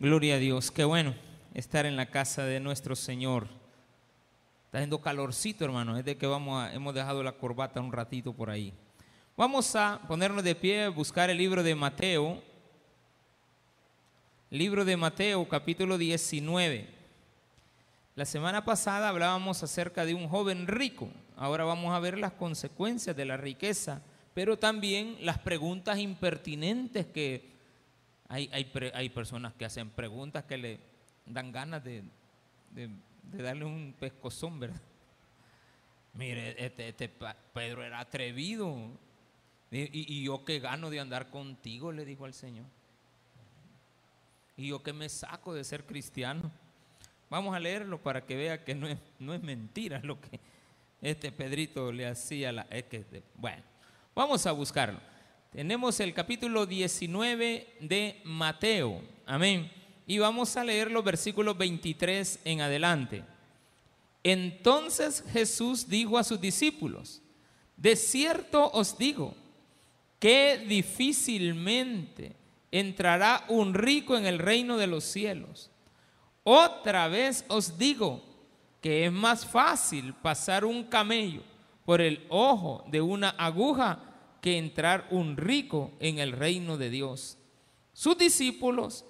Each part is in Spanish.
Gloria a Dios, qué bueno estar en la casa de nuestro Señor. Está haciendo calorcito, hermano, es de que vamos a, hemos dejado la corbata un ratito por ahí. Vamos a ponernos de pie, buscar el libro de Mateo, libro de Mateo, capítulo 19. La semana pasada hablábamos acerca de un joven rico. Ahora vamos a ver las consecuencias de la riqueza, pero también las preguntas impertinentes que hay, hay, personas que hacen preguntas que le dan ganas de, darle un pescozón, ¿verdad? Mire, este, este Pedro era atrevido. Y, y, yo que gano de andar contigo, le dijo al Señor. Y yo que me saco de ser cristiano. Vamos a leerlo para que vea que no es, no es mentira lo que este Pedrito le hacía. La, es que, bueno, vamos a buscarlo. Tenemos el capítulo 19 de Mateo. Amén. Y vamos a leer los versículos 23 en adelante. Entonces Jesús dijo a sus discípulos, de cierto os digo, que difícilmente entrará un rico en el reino de los cielos. Otra vez os digo que es más fácil pasar un camello por el ojo de una aguja que entrar un rico en el reino de Dios. Sus discípulos,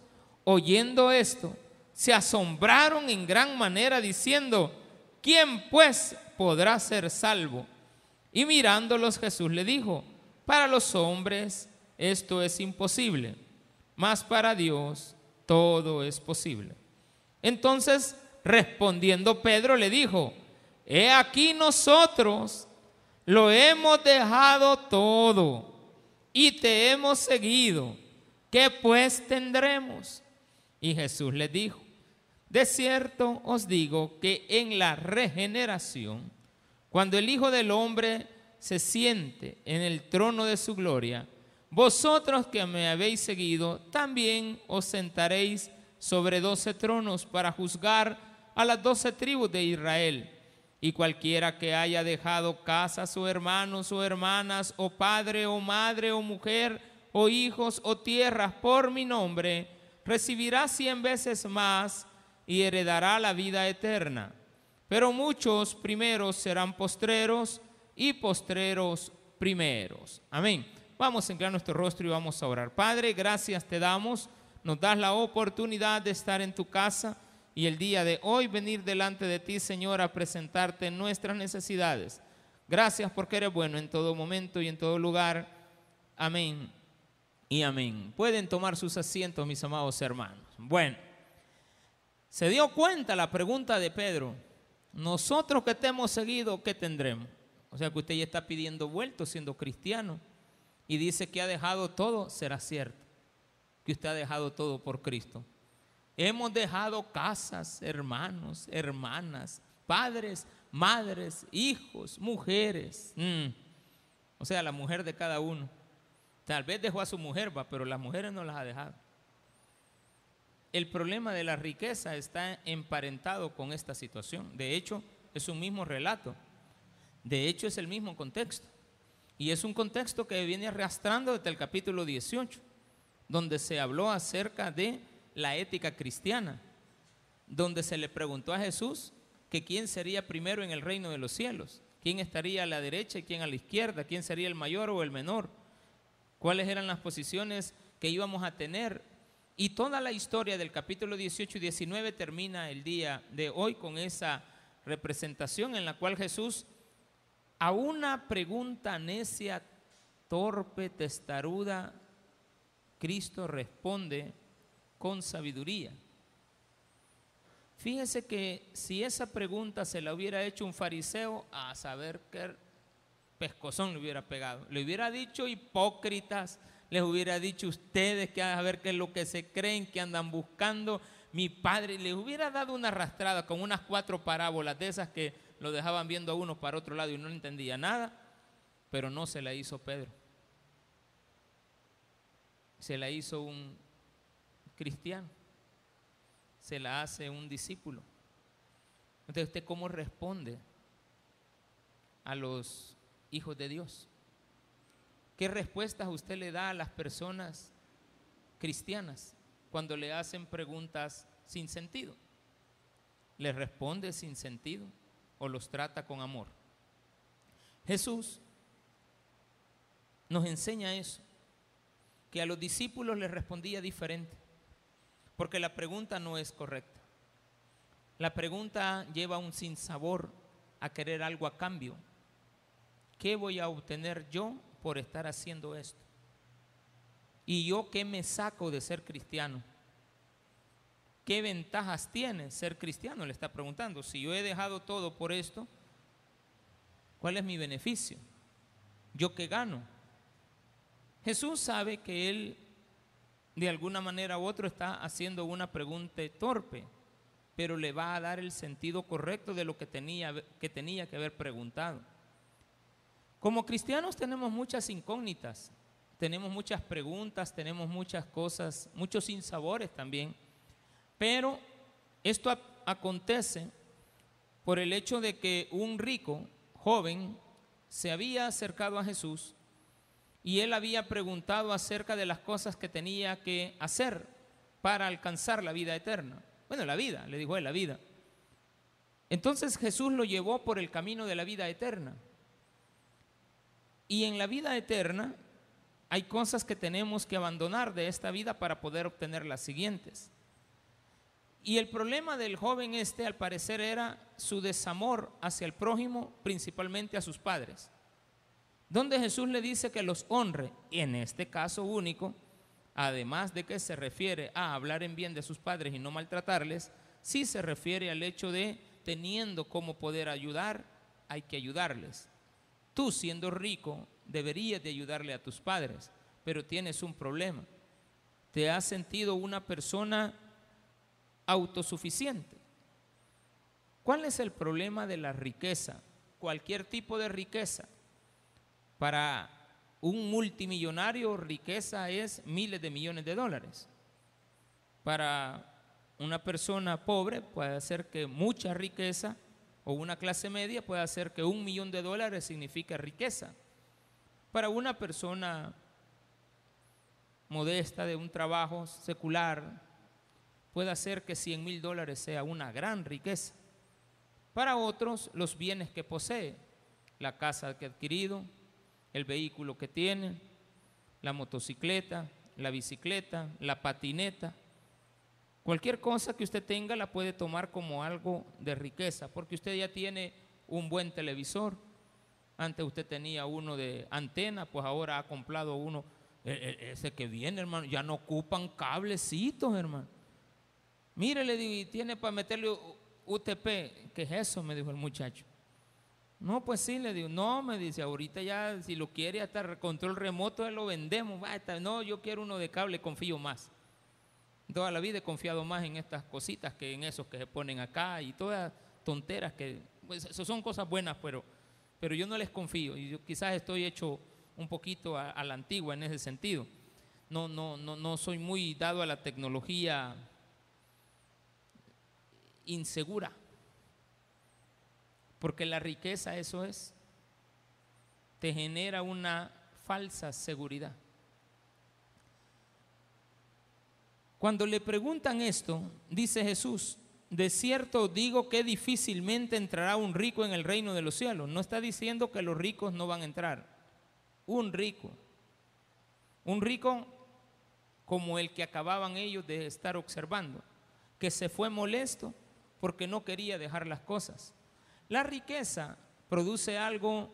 oyendo esto, se asombraron en gran manera diciendo, ¿quién pues podrá ser salvo? Y mirándolos Jesús le dijo, para los hombres esto es imposible, mas para Dios todo es posible. Entonces, respondiendo Pedro le dijo, he aquí nosotros lo hemos dejado todo y te hemos seguido. ¿Qué pues tendremos? Y Jesús les dijo, de cierto os digo que en la regeneración, cuando el Hijo del Hombre se siente en el trono de su gloria, vosotros que me habéis seguido, también os sentaréis sobre doce tronos para juzgar a las doce tribus de Israel. Y cualquiera que haya dejado casas o hermanos o hermanas o padre o madre o mujer o hijos o tierras por mi nombre, recibirá cien veces más y heredará la vida eterna. Pero muchos primeros serán postreros y postreros primeros. Amén. Vamos a inclinar nuestro rostro y vamos a orar. Padre, gracias te damos. Nos das la oportunidad de estar en tu casa y el día de hoy venir delante de ti, Señor, a presentarte nuestras necesidades. Gracias porque eres bueno en todo momento y en todo lugar. Amén y amén. Pueden tomar sus asientos, mis amados hermanos. Bueno, se dio cuenta la pregunta de Pedro. Nosotros que te hemos seguido, ¿qué tendremos? O sea que usted ya está pidiendo vuelto siendo cristiano y dice que ha dejado todo, será cierto. Que usted ha dejado todo por Cristo. Hemos dejado casas, hermanos, hermanas, padres, madres, hijos, mujeres. Mm. O sea, la mujer de cada uno. Tal vez dejó a su mujer, pero las mujeres no las ha dejado. El problema de la riqueza está emparentado con esta situación. De hecho, es un mismo relato. De hecho, es el mismo contexto. Y es un contexto que viene arrastrando desde el capítulo 18, donde se habló acerca de la ética cristiana, donde se le preguntó a Jesús que quién sería primero en el reino de los cielos, quién estaría a la derecha y quién a la izquierda, quién sería el mayor o el menor, cuáles eran las posiciones que íbamos a tener. Y toda la historia del capítulo 18 y 19 termina el día de hoy con esa representación en la cual Jesús a una pregunta necia, torpe, testaruda, Cristo responde con sabiduría. Fíjense que si esa pregunta se la hubiera hecho un fariseo, a saber qué pescozón le hubiera pegado. Le hubiera dicho hipócritas, les hubiera dicho ustedes que a ver qué es lo que se creen, que andan buscando. Mi padre les hubiera dado una arrastrada con unas cuatro parábolas de esas que lo dejaban viendo a uno para otro lado y no entendía nada, pero no se la hizo Pedro. Se la hizo un cristiano, se la hace un discípulo. Entonces, ¿usted cómo responde a los hijos de Dios? ¿Qué respuestas usted le da a las personas cristianas? cuando le hacen preguntas sin sentido. Les responde sin sentido o los trata con amor. Jesús nos enseña eso, que a los discípulos les respondía diferente, porque la pregunta no es correcta. La pregunta lleva un sinsabor a querer algo a cambio. ¿Qué voy a obtener yo por estar haciendo esto? ¿Y yo qué me saco de ser cristiano? ¿Qué ventajas tiene ser cristiano? Le está preguntando. Si yo he dejado todo por esto, ¿cuál es mi beneficio? ¿Yo qué gano? Jesús sabe que él de alguna manera u otra está haciendo una pregunta torpe, pero le va a dar el sentido correcto de lo que tenía que, tenía que haber preguntado. Como cristianos tenemos muchas incógnitas, tenemos muchas preguntas, tenemos muchas cosas, muchos sinsabores también, pero esto acontece por el hecho de que un rico joven se había acercado a Jesús y él había preguntado acerca de las cosas que tenía que hacer para alcanzar la vida eterna. Bueno, la vida, le dijo él, la vida. Entonces Jesús lo llevó por el camino de la vida eterna. Y en la vida eterna hay cosas que tenemos que abandonar de esta vida para poder obtener las siguientes. Y el problema del joven este, al parecer, era su desamor hacia el prójimo, principalmente a sus padres donde Jesús le dice que los honre, y en este caso único, además de que se refiere a hablar en bien de sus padres y no maltratarles, sí se refiere al hecho de teniendo cómo poder ayudar, hay que ayudarles. Tú siendo rico deberías de ayudarle a tus padres, pero tienes un problema. Te has sentido una persona autosuficiente. ¿Cuál es el problema de la riqueza? Cualquier tipo de riqueza para un multimillonario riqueza es miles de millones de dólares. Para una persona pobre puede hacer que mucha riqueza o una clase media puede hacer que un millón de dólares signifique riqueza. Para una persona modesta de un trabajo secular puede hacer que 100 mil dólares sea una gran riqueza. Para otros, los bienes que posee, la casa que ha adquirido, el vehículo que tiene, la motocicleta, la bicicleta, la patineta. Cualquier cosa que usted tenga la puede tomar como algo de riqueza, porque usted ya tiene un buen televisor. Antes usted tenía uno de antena, pues ahora ha comprado uno, e, e, ese que viene, hermano. Ya no ocupan cablecitos, hermano. Mire, le digo, tiene para meterle UTP. ¿Qué es eso? Me dijo el muchacho. No, pues sí, le digo, no, me dice, ahorita ya si lo quiere hasta control remoto, lo vendemos. No, yo quiero uno de cable, confío más. Toda la vida he confiado más en estas cositas que en esos que se ponen acá y todas tonteras que, pues eso son cosas buenas, pero, pero yo no les confío y yo quizás estoy hecho un poquito a, a la antigua en ese sentido. No, no, no, no soy muy dado a la tecnología insegura. Porque la riqueza eso es. Te genera una falsa seguridad. Cuando le preguntan esto, dice Jesús, de cierto digo que difícilmente entrará un rico en el reino de los cielos. No está diciendo que los ricos no van a entrar. Un rico. Un rico como el que acababan ellos de estar observando, que se fue molesto porque no quería dejar las cosas. La riqueza produce algo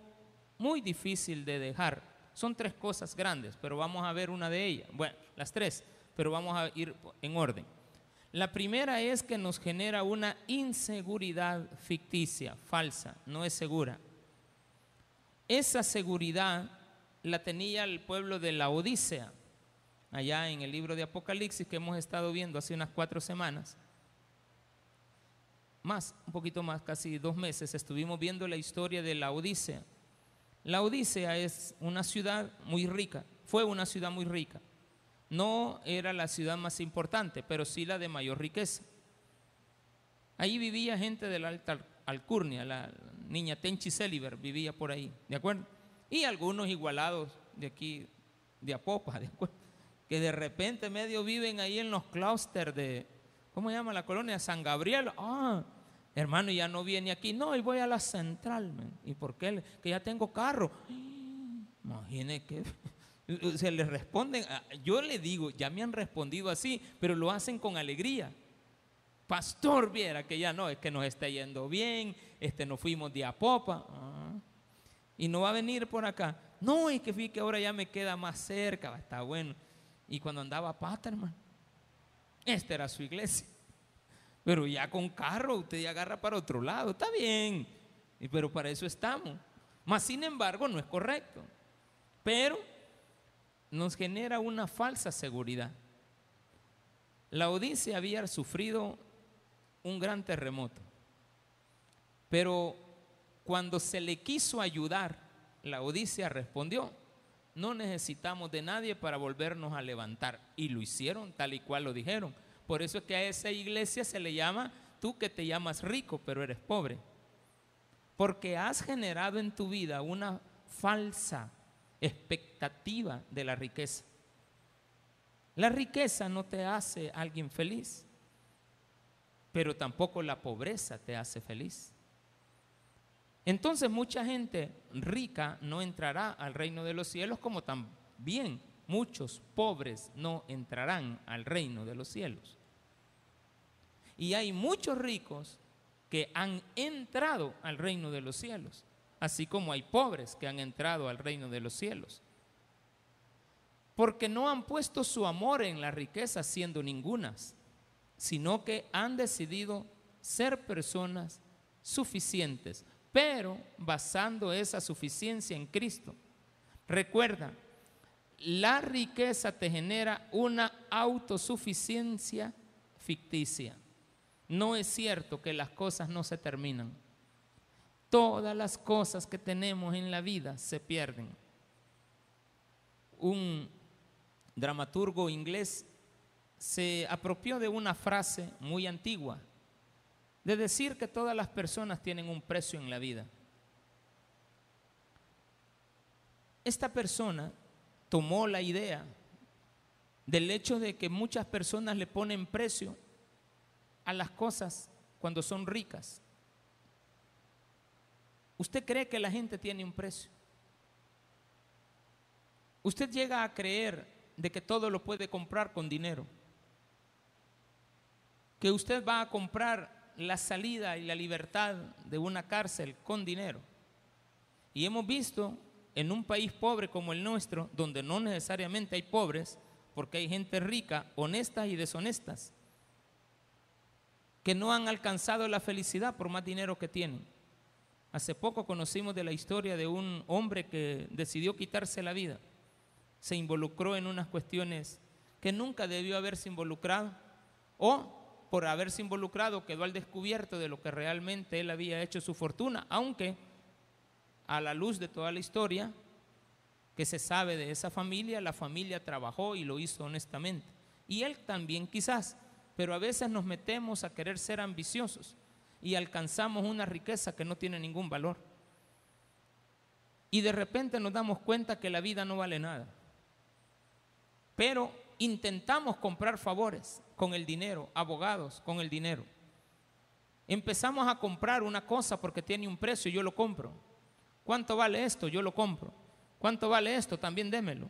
muy difícil de dejar. Son tres cosas grandes, pero vamos a ver una de ellas. Bueno, las tres, pero vamos a ir en orden. La primera es que nos genera una inseguridad ficticia, falsa, no es segura. Esa seguridad la tenía el pueblo de la Odisea, allá en el libro de Apocalipsis que hemos estado viendo hace unas cuatro semanas más, un poquito más, casi dos meses, estuvimos viendo la historia de la Odisea. La Odisea es una ciudad muy rica, fue una ciudad muy rica. No era la ciudad más importante, pero sí la de mayor riqueza. Ahí vivía gente de la alta alcurnia, la niña Tenchi Celiber vivía por ahí, ¿de acuerdo? Y algunos igualados de aquí, de Apopa, ¿de acuerdo? que de repente medio viven ahí en los clústeres de, ¿cómo se llama la colonia? San Gabriel. Ah, hermano, ya no viene aquí. No, y voy a la central. ¿Y por qué? Que ya tengo carro. Imagine que se le responden. Yo le digo, ya me han respondido así, pero lo hacen con alegría. Pastor, viera que ya no, es que nos está yendo bien, este nos fuimos de a popa. Ah, y no va a venir por acá. No, es que vi que ahora ya me queda más cerca, está bueno. Y cuando andaba pata, hermano, esta era su iglesia. Pero ya con carro usted ya agarra para otro lado, está bien. Pero para eso estamos. Mas sin embargo no es correcto. Pero nos genera una falsa seguridad. La Odisea había sufrido un gran terremoto. Pero cuando se le quiso ayudar, la Odisea respondió, no necesitamos de nadie para volvernos a levantar. Y lo hicieron tal y cual lo dijeron. Por eso es que a esa iglesia se le llama, tú que te llamas rico, pero eres pobre. Porque has generado en tu vida una falsa expectativa de la riqueza. La riqueza no te hace alguien feliz, pero tampoco la pobreza te hace feliz. Entonces mucha gente rica no entrará al reino de los cielos como también muchos pobres no entrarán al reino de los cielos. Y hay muchos ricos que han entrado al reino de los cielos, así como hay pobres que han entrado al reino de los cielos. Porque no han puesto su amor en la riqueza siendo ningunas, sino que han decidido ser personas suficientes pero basando esa suficiencia en Cristo. Recuerda, la riqueza te genera una autosuficiencia ficticia. No es cierto que las cosas no se terminan. Todas las cosas que tenemos en la vida se pierden. Un dramaturgo inglés se apropió de una frase muy antigua de decir que todas las personas tienen un precio en la vida. Esta persona tomó la idea del hecho de que muchas personas le ponen precio a las cosas cuando son ricas. ¿Usted cree que la gente tiene un precio? Usted llega a creer de que todo lo puede comprar con dinero. Que usted va a comprar la salida y la libertad de una cárcel con dinero. Y hemos visto en un país pobre como el nuestro, donde no necesariamente hay pobres, porque hay gente rica, honestas y deshonestas, que no han alcanzado la felicidad por más dinero que tienen. Hace poco conocimos de la historia de un hombre que decidió quitarse la vida. Se involucró en unas cuestiones que nunca debió haberse involucrado o por haberse involucrado, quedó al descubierto de lo que realmente él había hecho su fortuna, aunque a la luz de toda la historia que se sabe de esa familia, la familia trabajó y lo hizo honestamente. Y él también quizás, pero a veces nos metemos a querer ser ambiciosos y alcanzamos una riqueza que no tiene ningún valor. Y de repente nos damos cuenta que la vida no vale nada. Pero intentamos comprar favores con el dinero, abogados con el dinero. Empezamos a comprar una cosa porque tiene un precio, yo lo compro. ¿Cuánto vale esto? Yo lo compro. ¿Cuánto vale esto? También démelo.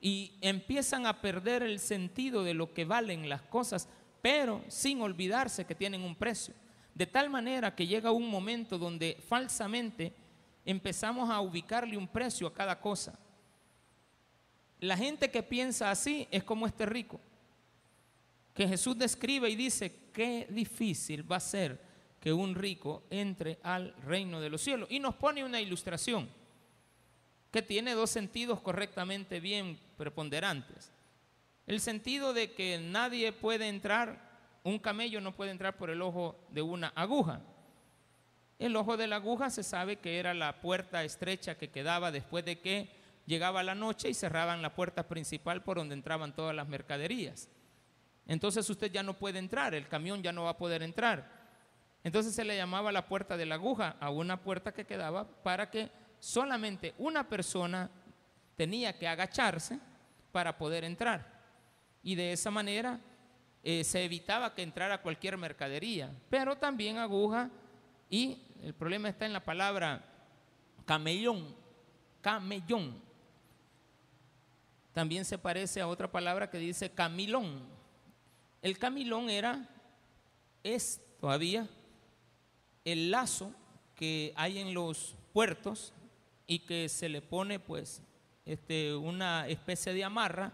Y empiezan a perder el sentido de lo que valen las cosas, pero sin olvidarse que tienen un precio. De tal manera que llega un momento donde falsamente empezamos a ubicarle un precio a cada cosa. La gente que piensa así es como este rico, que Jesús describe y dice, qué difícil va a ser que un rico entre al reino de los cielos. Y nos pone una ilustración que tiene dos sentidos correctamente bien preponderantes. El sentido de que nadie puede entrar, un camello no puede entrar por el ojo de una aguja. El ojo de la aguja se sabe que era la puerta estrecha que quedaba después de que llegaba la noche y cerraban la puerta principal por donde entraban todas las mercaderías. Entonces usted ya no puede entrar, el camión ya no va a poder entrar. Entonces se le llamaba la puerta de la aguja a una puerta que quedaba para que solamente una persona tenía que agacharse para poder entrar. Y de esa manera eh, se evitaba que entrara cualquier mercadería, pero también aguja y el problema está en la palabra camellón, camellón. También se parece a otra palabra que dice camilón. El camilón era, es todavía, el lazo que hay en los puertos y que se le pone pues este, una especie de amarra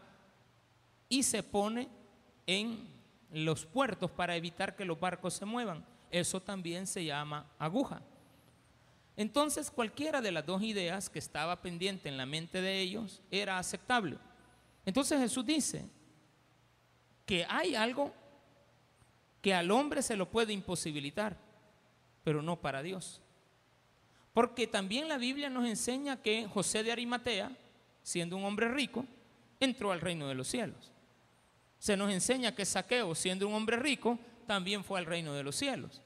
y se pone en los puertos para evitar que los barcos se muevan. Eso también se llama aguja. Entonces cualquiera de las dos ideas que estaba pendiente en la mente de ellos era aceptable. Entonces Jesús dice que hay algo que al hombre se lo puede imposibilitar, pero no para Dios. Porque también la Biblia nos enseña que José de Arimatea, siendo un hombre rico, entró al reino de los cielos. Se nos enseña que Saqueo, siendo un hombre rico, también fue al reino de los cielos.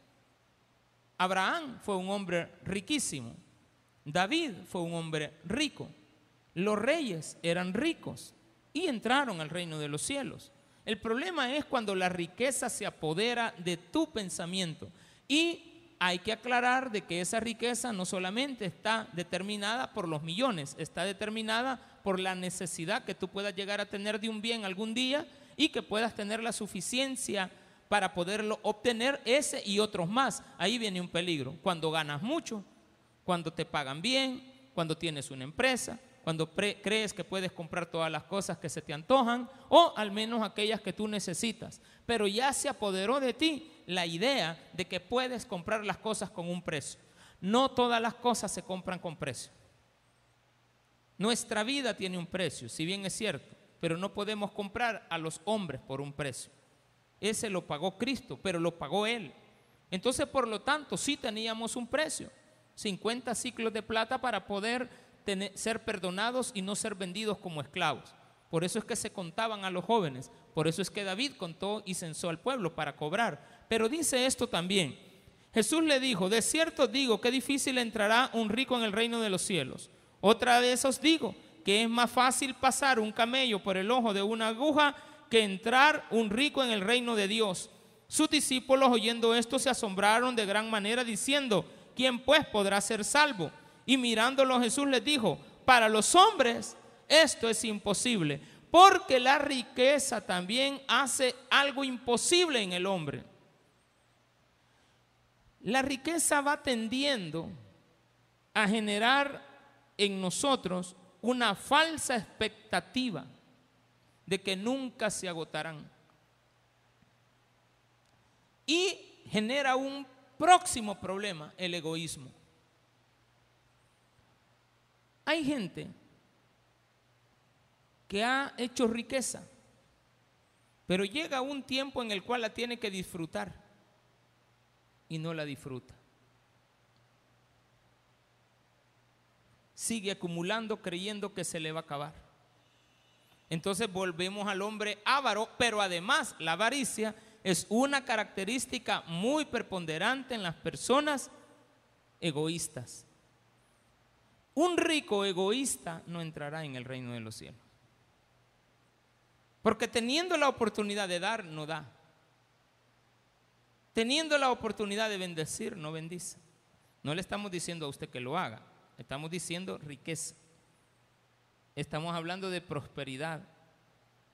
Abraham fue un hombre riquísimo. David fue un hombre rico. Los reyes eran ricos y entraron al reino de los cielos. El problema es cuando la riqueza se apodera de tu pensamiento. Y hay que aclarar de que esa riqueza no solamente está determinada por los millones, está determinada por la necesidad que tú puedas llegar a tener de un bien algún día y que puedas tener la suficiencia para poderlo obtener ese y otros más. Ahí viene un peligro. Cuando ganas mucho, cuando te pagan bien, cuando tienes una empresa, cuando crees que puedes comprar todas las cosas que se te antojan o al menos aquellas que tú necesitas. Pero ya se apoderó de ti la idea de que puedes comprar las cosas con un precio. No todas las cosas se compran con precio. Nuestra vida tiene un precio, si bien es cierto, pero no podemos comprar a los hombres por un precio. Ese lo pagó Cristo, pero lo pagó Él. Entonces, por lo tanto, sí teníamos un precio, 50 ciclos de plata para poder ser perdonados y no ser vendidos como esclavos. Por eso es que se contaban a los jóvenes, por eso es que David contó y censó al pueblo para cobrar. Pero dice esto también, Jesús le dijo, de cierto digo que difícil entrará un rico en el reino de los cielos. Otra vez os digo que es más fácil pasar un camello por el ojo de una aguja que entrar un rico en el reino de Dios. Sus discípulos oyendo esto se asombraron de gran manera diciendo, ¿quién pues podrá ser salvo? Y mirándolo Jesús les dijo, para los hombres esto es imposible, porque la riqueza también hace algo imposible en el hombre. La riqueza va tendiendo a generar en nosotros una falsa expectativa de que nunca se agotarán. Y genera un próximo problema, el egoísmo. Hay gente que ha hecho riqueza, pero llega un tiempo en el cual la tiene que disfrutar y no la disfruta. Sigue acumulando creyendo que se le va a acabar. Entonces volvemos al hombre avaro, pero además la avaricia es una característica muy preponderante en las personas egoístas. Un rico egoísta no entrará en el reino de los cielos. Porque teniendo la oportunidad de dar, no da. Teniendo la oportunidad de bendecir, no bendice. No le estamos diciendo a usted que lo haga, estamos diciendo riqueza. Estamos hablando de prosperidad,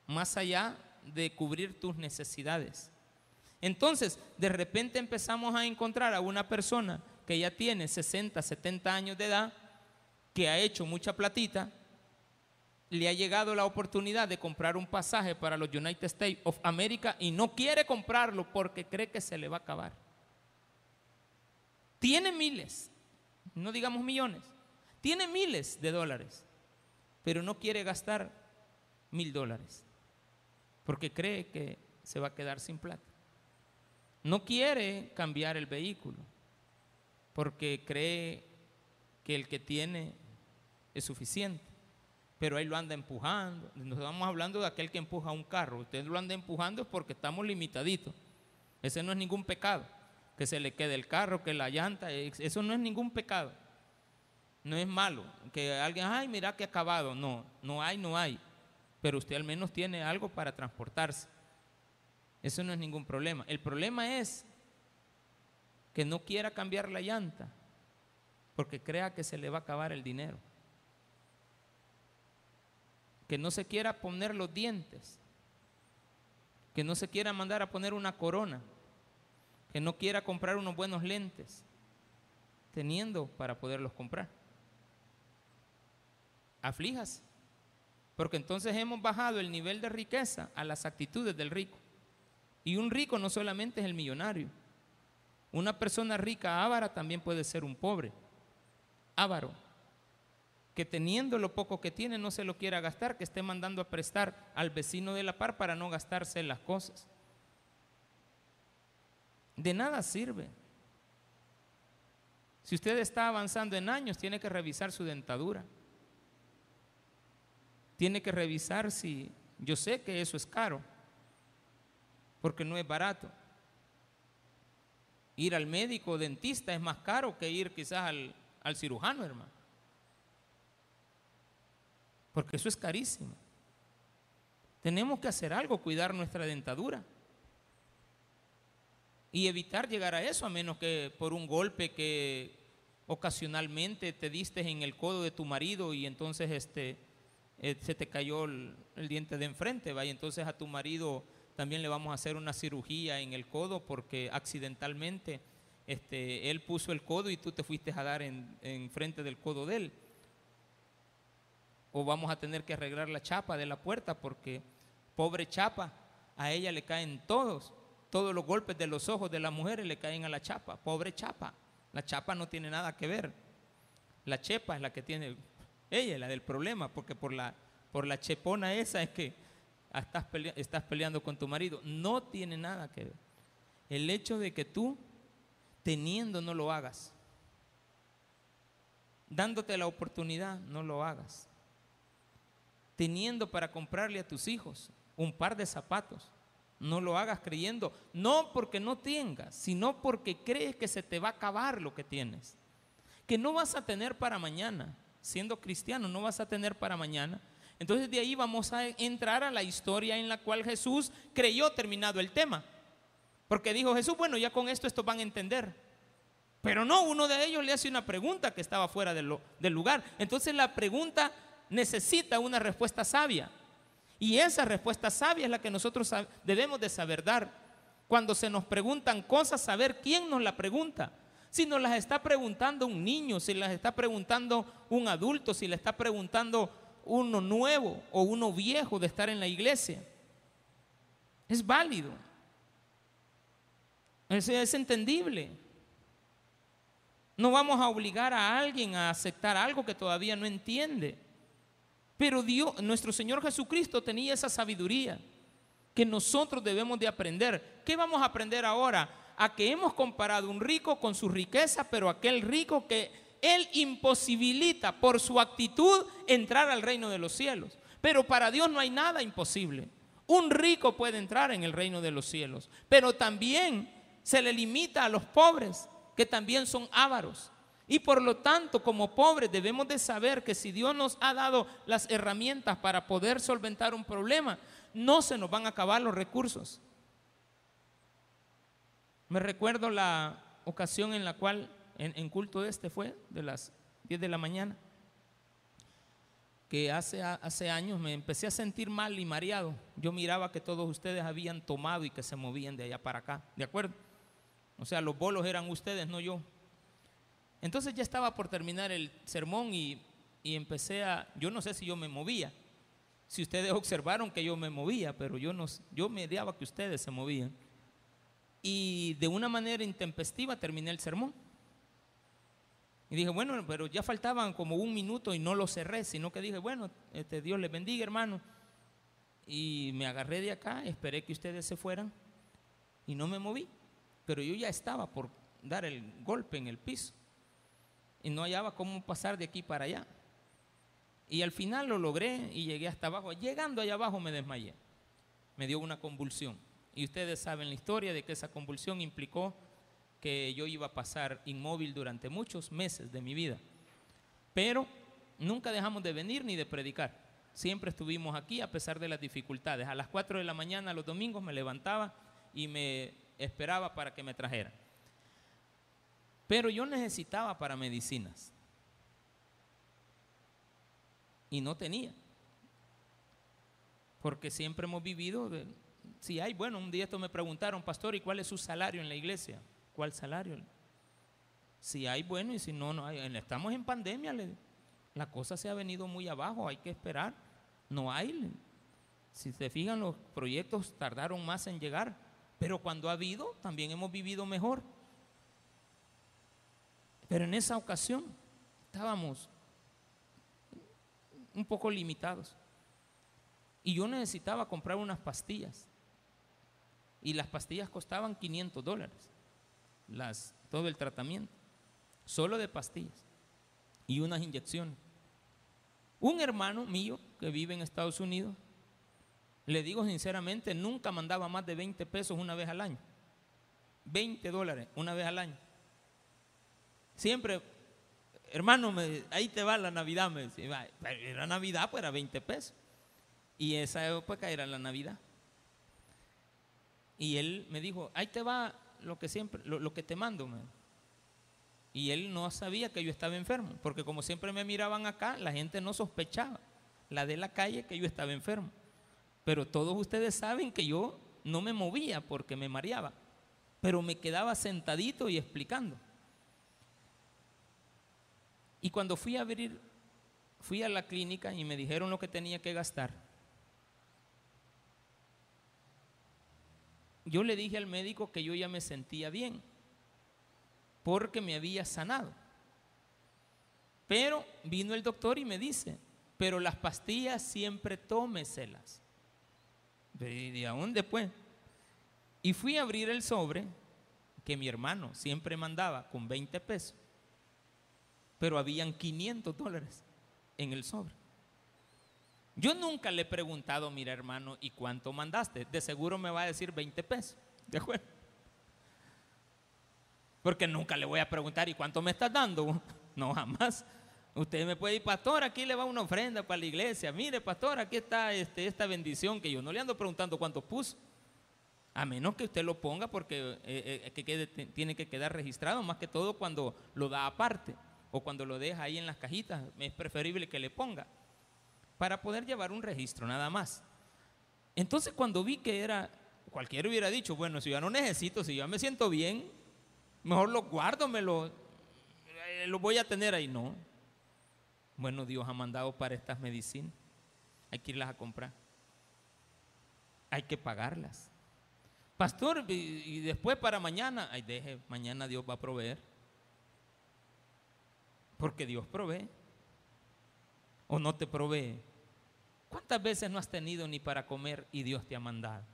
más allá de cubrir tus necesidades. Entonces, de repente empezamos a encontrar a una persona que ya tiene 60, 70 años de edad, que ha hecho mucha platita, le ha llegado la oportunidad de comprar un pasaje para los United States of America y no quiere comprarlo porque cree que se le va a acabar. Tiene miles, no digamos millones, tiene miles de dólares pero no quiere gastar mil dólares porque cree que se va a quedar sin plata. No quiere cambiar el vehículo porque cree que el que tiene es suficiente, pero ahí lo anda empujando. Nos estamos hablando de aquel que empuja un carro. Usted lo anda empujando porque estamos limitaditos. Ese no es ningún pecado. Que se le quede el carro, que la llanta, eso no es ningún pecado. No es malo que alguien, ay, mira que acabado. No, no hay, no hay. pero usted al menos tiene algo para transportarse. Eso no es ningún problema. El problema es que no quiera cambiar la llanta porque crea que se le va a acabar el dinero. Que no se quiera poner los dientes. Que no se quiera mandar a poner una corona. Que no quiera comprar unos buenos lentes. Teniendo para poderlos comprar. Aflijas. Porque entonces hemos bajado el nivel de riqueza a las actitudes del rico. Y un rico no solamente es el millonario. Una persona rica ávara también puede ser un pobre. Ávaro. Que teniendo lo poco que tiene no se lo quiera gastar, que esté mandando a prestar al vecino de la par para no gastarse las cosas. De nada sirve. Si usted está avanzando en años, tiene que revisar su dentadura tiene que revisar si yo sé que eso es caro, porque no es barato. Ir al médico o dentista es más caro que ir quizás al, al cirujano, hermano. Porque eso es carísimo. Tenemos que hacer algo, cuidar nuestra dentadura. Y evitar llegar a eso, a menos que por un golpe que ocasionalmente te diste en el codo de tu marido y entonces este, eh, se te cayó el, diente de enfrente, y entonces a tu marido también le vamos a hacer una cirugía en el codo porque accidentalmente este, él puso el codo y tú te fuiste a dar en, en frente del codo de él. O vamos a tener que arreglar la chapa de la puerta porque pobre chapa, a ella le caen todos, todos los golpes de los ojos de las mujeres le caen a la chapa, pobre chapa. La chapa no tiene nada que ver. La chepa es la que tiene ella es la del problema, porque por la, por la chepona esa es que estás, estás peleando con tu marido. No tiene nada que ver. El hecho de que tú, teniendo, no lo hagas. Dándote la oportunidad, no lo hagas. Teniendo para comprarle a tus hijos un par de zapatos, no lo hagas creyendo, no porque no tengas, sino porque crees que se te va a acabar lo que tienes, que no vas a tener para mañana siendo cristiano, no vas a tener para mañana. Entonces de ahí vamos a entrar a la historia en la cual Jesús creyó terminado el tema. Porque dijo Jesús, bueno, ya con esto esto van a entender. Pero no, uno de ellos le hace una pregunta que estaba fuera del, del lugar. Entonces la pregunta necesita una respuesta sabia. Y esa respuesta sabia es la que nosotros debemos de saber dar. Cuando se nos preguntan cosas, saber quién nos la pregunta. Si nos las está preguntando un niño, si las está preguntando un adulto, si le está preguntando uno nuevo o uno viejo de estar en la iglesia. Es válido. Es entendible. No vamos a obligar a alguien a aceptar algo que todavía no entiende. Pero Dios, nuestro Señor Jesucristo tenía esa sabiduría que nosotros debemos de aprender. ¿Qué vamos a aprender ahora? a que hemos comparado un rico con su riqueza, pero aquel rico que él imposibilita por su actitud entrar al reino de los cielos. Pero para Dios no hay nada imposible. Un rico puede entrar en el reino de los cielos, pero también se le limita a los pobres, que también son ávaros. Y por lo tanto, como pobres debemos de saber que si Dios nos ha dado las herramientas para poder solventar un problema, no se nos van a acabar los recursos. Me recuerdo la ocasión en la cual en, culto este fue, de las 10 de la mañana, que hace, hace años me empecé a sentir mal y mareado. Yo miraba que todos ustedes habían tomado y que se movían de allá para acá, ¿de acuerdo? O sea, los bolos eran ustedes, no yo. Entonces ya estaba por terminar el sermón y, y empecé a, yo no sé si yo me movía, si ustedes observaron que yo me movía, pero yo, no, yo mediaba que ustedes se movían y de una manera intempestiva terminé el sermón. Y dije, bueno, pero ya faltaban como un minuto y no lo cerré, sino que dije, bueno, este, Dios les bendiga, hermano. Y me agarré de acá, esperé que ustedes se fueran y no me moví. Pero yo ya estaba por dar el golpe en el piso y no hallaba cómo pasar de aquí para allá. Y al final lo logré y llegué hasta abajo. Llegando allá abajo me desmayé. Me dio una convulsión. Y ustedes saben la historia de que esa convulsión implicó que yo iba a pasar inmóvil durante muchos meses de mi vida. Pero nunca dejamos de venir ni de predicar. Siempre estuvimos aquí a pesar de las dificultades. A las 4 de la mañana los domingos me levantaba y me esperaba para que me trajera. Pero yo necesitaba para medicinas. Y no tenía. Porque siempre hemos vivido si hay, bueno, un día esto me preguntaron, pastor, ¿y cuál es su salario en la iglesia? ¿Cuál salario? Si hay, bueno, y si no, no hay. Estamos en pandemia, la cosa se ha venido muy abajo, hay que esperar. No hay. Si se fijan, los proyectos tardaron más en llegar, pero cuando ha habido, también hemos vivido mejor. Pero en esa ocasión estábamos un poco limitados. Y yo necesitaba comprar unas pastillas. Y las pastillas costaban 500 dólares. Todo el tratamiento. Solo de pastillas. Y unas inyecciones. Un hermano mío que vive en Estados Unidos, le digo sinceramente, nunca mandaba más de 20 pesos una vez al año. 20 dólares una vez al año. Siempre, hermano, ahí te va la Navidad. Me decía, era Navidad, pues era 20 pesos. Y esa época era la Navidad. Y él me dijo, ahí te va lo que siempre, lo, que te mando. Y él no sabía que yo estaba enfermo, porque como siempre me miraban acá, la gente no sospechaba, la de la calle, que yo estaba enfermo. Pero todos ustedes saben que yo no me movía porque me mareaba, pero me quedaba sentadito y explicando. Y cuando fui a abrir, fui a la clínica y me dijeron lo que tenía que gastar. Yo le dije al médico que yo ya me sentía bien, porque me había sanado. Pero vino el doctor y me dice, pero las pastillas siempre tómeselas. ¿Y aún después? Y fui a abrir el sobre que mi hermano siempre mandaba con 20 pesos pero habían 500 dólares en el sobre. Yo nunca le he preguntado, mira hermano, ¿y cuánto mandaste? De seguro me va a decir 20 pesos, ¿de acuerdo? Porque nunca le voy a preguntar, ¿y cuánto me estás dando? No, jamás. Usted me puede decir, pastor, aquí le va una ofrenda para la iglesia. Mire, pastor, aquí está este, esta bendición que yo no le ando preguntando cuánto puso. A menos que usted lo ponga porque eh, eh, tiene que quedar registrado, más que todo cuando lo da aparte o cuando lo deja ahí en las cajitas, es preferible que le ponga para poder llevar un registro nada más. Entonces cuando vi que era, cualquiera hubiera dicho, bueno, si yo no necesito, si yo me siento bien, mejor lo guardo, me lo, eh, lo voy a tener ahí. No. Bueno, Dios ha mandado para estas medicinas. Hay que irlas a comprar. Hay que pagarlas. Pastor, y después para mañana, ay, deje, mañana Dios va a proveer. Porque Dios provee. ¿O no te provee? ¿Cuántas veces no has tenido ni para comer y Dios te ha mandado?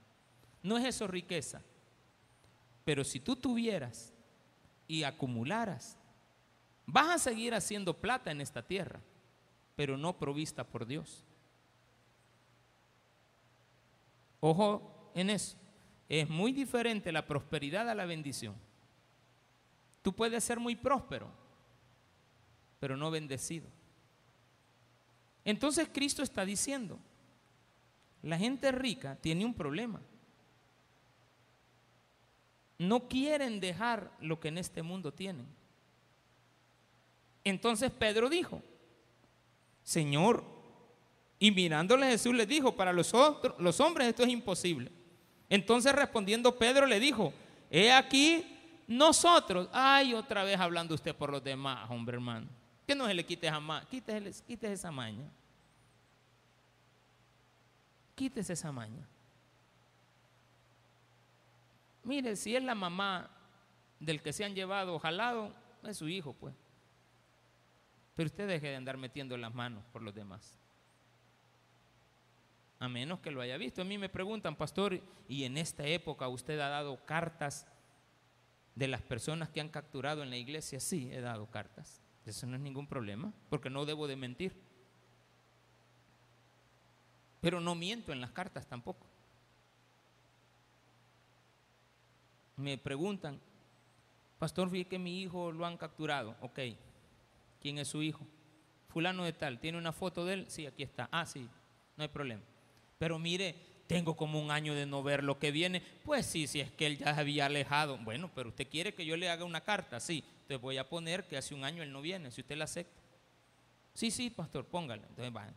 No es eso riqueza. Pero si tú tuvieras y acumularas, vas a seguir haciendo plata en esta tierra, pero no provista por Dios. Ojo en eso. Es muy diferente la prosperidad a la bendición. Tú puedes ser muy próspero, pero no bendecido. Entonces Cristo está diciendo, la gente rica tiene un problema. No quieren dejar lo que en este mundo tienen. Entonces Pedro dijo, Señor, y mirándole Jesús le dijo, para los, otros, los hombres esto es imposible. Entonces respondiendo Pedro le dijo, he aquí nosotros, ay, otra vez hablando usted por los demás, hombre hermano. Que no se le quite jamás. Quítese, quítese esa maña. Quítese esa maña. Mire, si es la mamá del que se han llevado jalado, es su hijo, pues. Pero usted deje de andar metiendo las manos por los demás. A menos que lo haya visto. A mí me preguntan, pastor, ¿y en esta época usted ha dado cartas de las personas que han capturado en la iglesia? Sí, he dado cartas. Eso no es ningún problema, porque no debo de mentir. Pero no miento en las cartas tampoco. Me preguntan, pastor, vi que mi hijo lo han capturado. Ok, ¿quién es su hijo? Fulano de tal, ¿tiene una foto de él? Sí, aquí está. Ah, sí. no hay problema. Pero mire, tengo como un año de no ver lo que viene. Pues sí, si es que él ya se había alejado. Bueno, pero usted quiere que yo le haga una carta, sí. Entonces voy a poner que hace un año él no viene, si usted la acepta. Sí, sí, pastor, póngale. Entonces, va.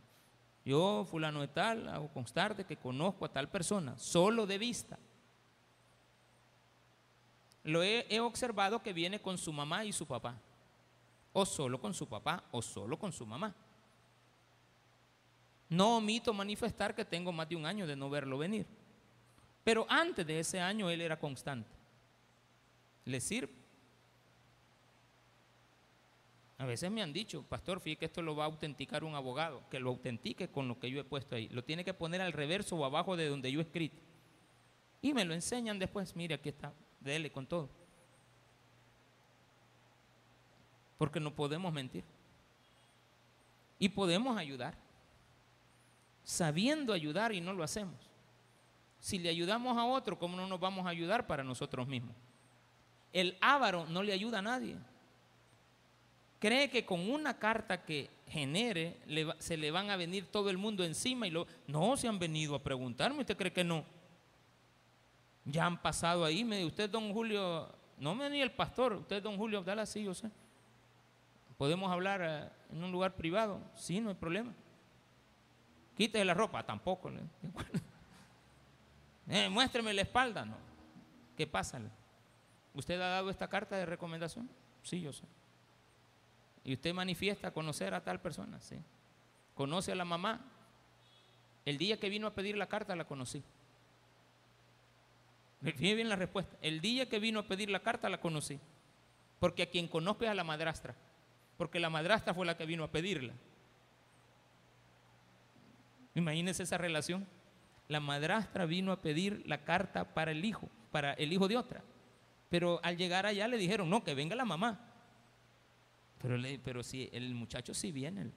Yo, fulano de tal, hago constar de que conozco a tal persona, solo de vista. Lo he observado que viene con su mamá y su papá. O solo con su papá, o solo con su mamá. No omito manifestar que tengo más de un año de no verlo venir. Pero antes de ese año él era constante. ¿Le sirve? A veces me han dicho, pastor, fíjate que esto lo va a autenticar un abogado, que lo autentique con lo que yo he puesto ahí. Lo tiene que poner al reverso o abajo de donde yo he escrito. Y me lo enseñan después, mire, aquí está, dele con todo. Porque no podemos mentir. Y podemos ayudar. Sabiendo ayudar y no lo hacemos. Si le ayudamos a otro, ¿cómo no nos vamos a ayudar para nosotros mismos? El ávaro no le ayuda a nadie cree que con una carta que genere se le van a venir todo el mundo encima y lo, no se han venido a preguntarme, ¿usted cree que no? Ya han pasado ahí, me dice, usted don Julio, no me ni el pastor, usted don Julio, dale así, yo sé. ¿Podemos hablar eh, en un lugar privado? Sí, no hay problema. Quítese la ropa, tampoco. eh, muéstreme la espalda, no. ¿Qué pasa? ¿Usted ha dado esta carta de recomendación? Sí, yo sé. Y usted manifiesta conocer a tal persona, ¿sí? Conoce a la mamá. El día que vino a pedir la carta la conocí. Fíjese bien la respuesta. El día que vino a pedir la carta la conocí. Porque a quien conozco es a la madrastra. Porque la madrastra fue la que vino a pedirla. Imagínense esa relación. La madrastra vino a pedir la carta para el hijo, para el hijo de otra. Pero al llegar allá le dijeron, no, que venga la mamá. Pero, pero si el muchacho sí viene.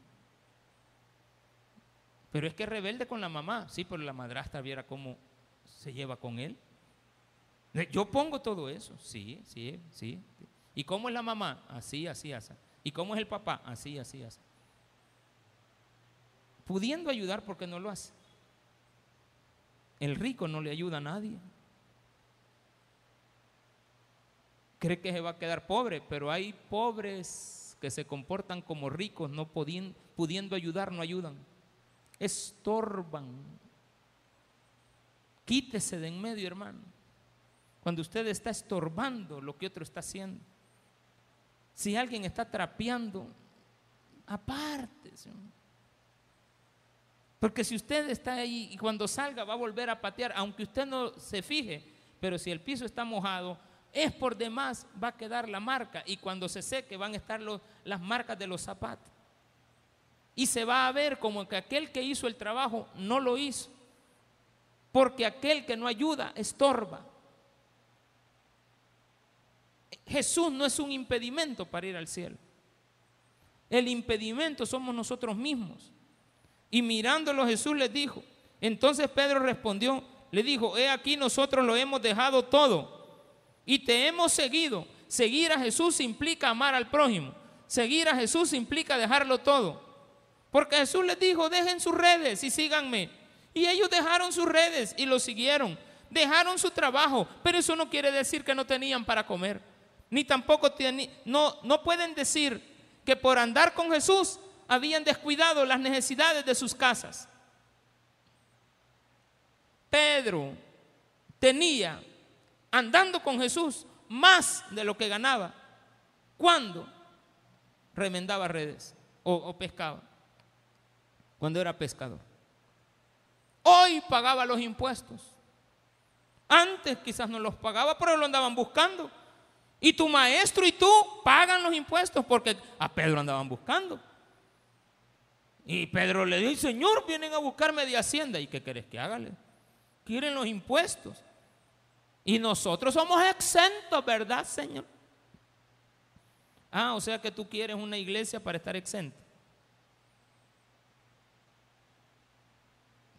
Pero es que es rebelde con la mamá. Sí, pero la madrastra viera cómo se lleva con él. Yo pongo todo eso. Sí, sí, sí. ¿Y cómo es la mamá? Así, así, así. ¿Y cómo es el papá? Así, así, así. Pudiendo ayudar porque no lo hace. El rico no le ayuda a nadie. Cree que se va a quedar pobre, pero hay pobres que se comportan como ricos, no pudiendo, ayudar, no ayudan. Estorban. Quítese de en medio, hermano. Cuando usted está estorbando lo que otro está haciendo. Si alguien está trapeando, aparte. Porque si usted está ahí y cuando salga va a volver a patear, aunque usted no se fije, pero si el piso está mojado, es por demás, va a quedar la marca y cuando se seque van a estar las marcas de los zapatos. Y se va a ver como que aquel que hizo el trabajo no lo hizo, porque aquel que no ayuda estorba. Jesús no es un impedimento para ir al cielo. El impedimento somos nosotros mismos. Y mirándolo Jesús les dijo, entonces Pedro respondió, le dijo, he aquí nosotros lo hemos dejado todo y te hemos seguido. Seguir a Jesús implica amar al prójimo. Seguir a Jesús implica dejarlo todo. Porque Jesús les dijo, dejen sus redes y síganme. Y ellos dejaron sus redes y lo siguieron. Dejaron su trabajo, pero eso no quiere decir que no tenían para comer. Ni tampoco no, no pueden decir que por andar con Jesús habían descuidado las necesidades de sus casas. Pedro tenía andando con Jesús más de lo que ganaba. ¿Cuándo? Remendaba redes o, pescaba. Cuando era pescador. Hoy pagaba los impuestos. Antes quizás no los pagaba, pero lo andaban buscando. Y tu maestro y tú pagan los impuestos porque a Pedro andaban buscando. Y Pedro le dice, Señor, vienen a buscarme de Hacienda. ¿Y qué querés que hágale? Quieren los impuestos. Y nosotros somos exentos, ¿verdad, Señor? Ah, o sea que tú quieres una iglesia para estar exento.